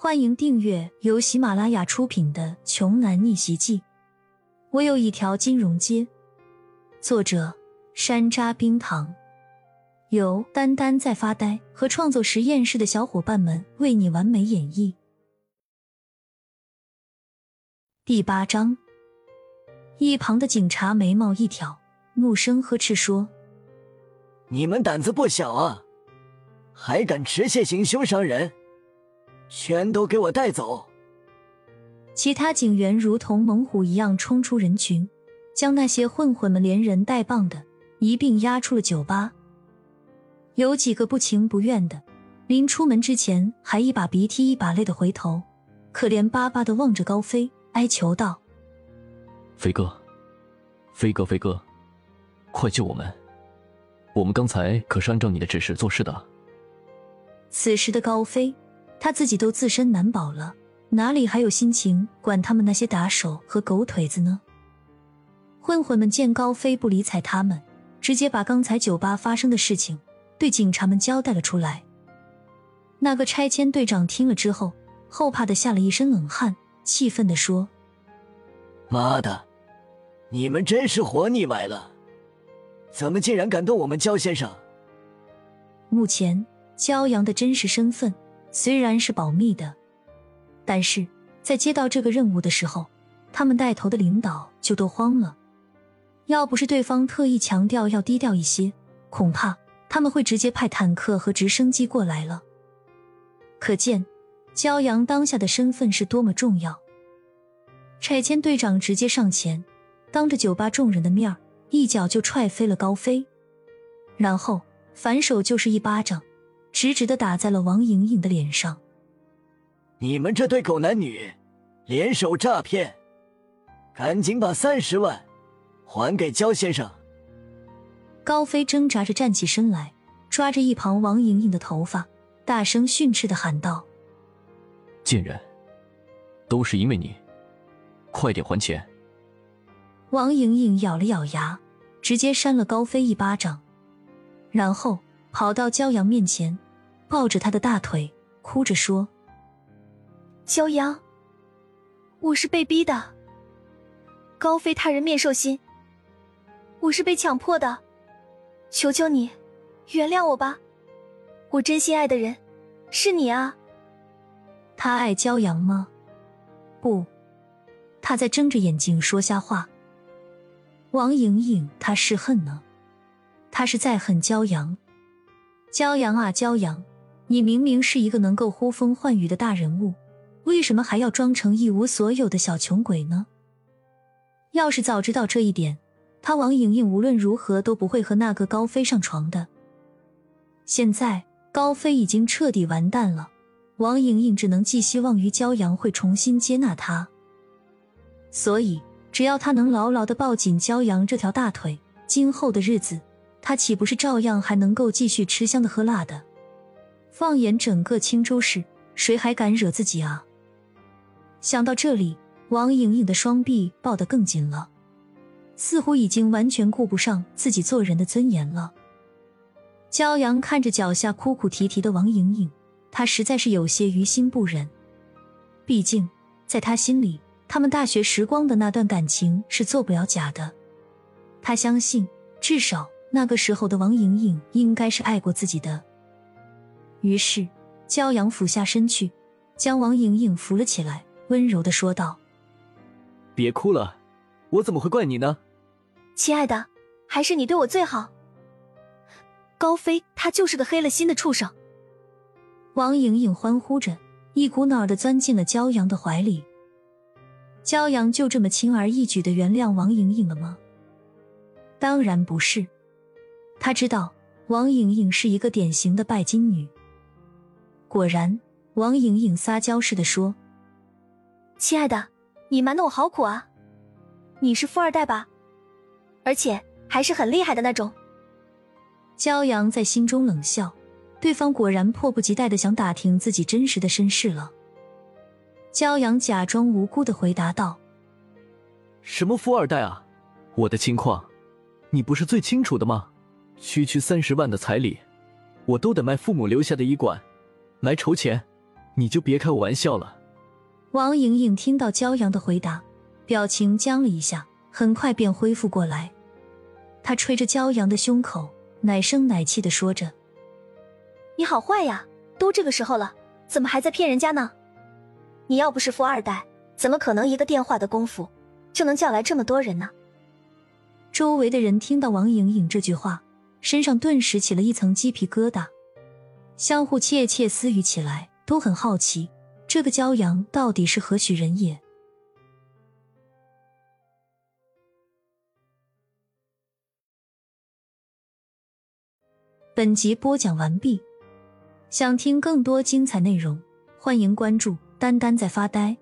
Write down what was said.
欢迎订阅由喜马拉雅出品的《穷男逆袭记》。我有一条金融街。作者：山楂冰糖，由丹丹在发呆和创作实验室的小伙伴们为你完美演绎。第八章，一旁的警察眉毛一挑，怒声呵斥说：“你们胆子不小啊，还敢持械行凶伤人！”全都给我带走！其他警员如同猛虎一样冲出人群，将那些混混们连人带棒的一并押出了酒吧。有几个不情不愿的，临出门之前还一把鼻涕一把泪的回头，可怜巴巴的望着高飞，哀求道：“飞哥，飞哥，飞哥，快救我们！我们刚才可是按照你的指示做事的。”此时的高飞。他自己都自身难保了，哪里还有心情管他们那些打手和狗腿子呢？混混们见高飞不理睬他们，直接把刚才酒吧发生的事情对警察们交代了出来。那个拆迁队长听了之后，后怕的吓了一身冷汗，气愤的说：“妈的，你们真是活腻歪了！怎么竟然敢动我们焦先生？”目前焦阳的真实身份。虽然是保密的，但是在接到这个任务的时候，他们带头的领导就都慌了。要不是对方特意强调要低调一些，恐怕他们会直接派坦克和直升机过来了。可见焦阳当下的身份是多么重要。拆迁队长直接上前，当着酒吧众人的面一脚就踹飞了高飞，然后反手就是一巴掌。直直的打在了王莹莹的脸上。你们这对狗男女，联手诈骗，赶紧把三十万还给焦先生。高飞挣扎着站起身来，抓着一旁王莹莹的头发，大声训斥的喊道：“贱人，都是因为你，快点还钱！”王莹莹咬了咬牙，直接扇了高飞一巴掌，然后。跑到焦阳面前，抱着他的大腿，哭着说：“骄阳，我是被逼的。高飞他人面兽心，我是被强迫的。求求你，原谅我吧。我真心爱的人是你啊。他爱骄阳吗？不，他在睁着眼睛说瞎话。王莹莹，他是恨呢，他是在恨骄阳。”骄阳啊，骄阳！你明明是一个能够呼风唤雨的大人物，为什么还要装成一无所有的小穷鬼呢？要是早知道这一点，他王莹莹无论如何都不会和那个高飞上床的。现在高飞已经彻底完蛋了，王莹莹只能寄希望于骄阳会重新接纳他。所以，只要他能牢牢的抱紧骄阳这条大腿，今后的日子。他岂不是照样还能够继续吃香的喝辣的？放眼整个青州市，谁还敢惹自己啊？想到这里，王莹莹的双臂抱得更紧了，似乎已经完全顾不上自己做人的尊严了。骄阳看着脚下哭哭啼啼的王莹莹，他实在是有些于心不忍。毕竟，在他心里，他们大学时光的那段感情是做不了假的。他相信，至少。那个时候的王莹莹应该是爱过自己的，于是骄阳俯下身去，将王莹莹扶了起来，温柔的说道：“别哭了，我怎么会怪你呢？亲爱的，还是你对我最好。高飞他就是个黑了心的畜生。”王莹莹欢呼着，一股脑的钻进了骄阳的怀里。骄阳就这么轻而易举的原谅王莹莹了吗？当然不是。他知道王莹莹是一个典型的拜金女。果然，王莹莹撒娇似的说：“亲爱的，你瞒得我好苦啊！你是富二代吧？而且还是很厉害的那种。”骄阳在心中冷笑，对方果然迫不及待的想打听自己真实的身世了。骄阳假装无辜的回答道：“什么富二代啊？我的情况，你不是最清楚的吗？”区区三十万的彩礼，我都得卖父母留下的医馆，来筹钱。你就别开我玩笑了。王莹莹听到骄阳的回答，表情僵了一下，很快便恢复过来。她吹着骄阳的胸口，奶声奶气的说着：“你好坏呀，都这个时候了，怎么还在骗人家呢？你要不是富二代，怎么可能一个电话的功夫就能叫来这么多人呢？”周围的人听到王莹莹这句话，身上顿时起了一层鸡皮疙瘩，相互窃窃私语起来，都很好奇。这个骄阳到底是何许人也？本集播讲完毕，想听更多精彩内容，欢迎关注“丹丹在发呆”。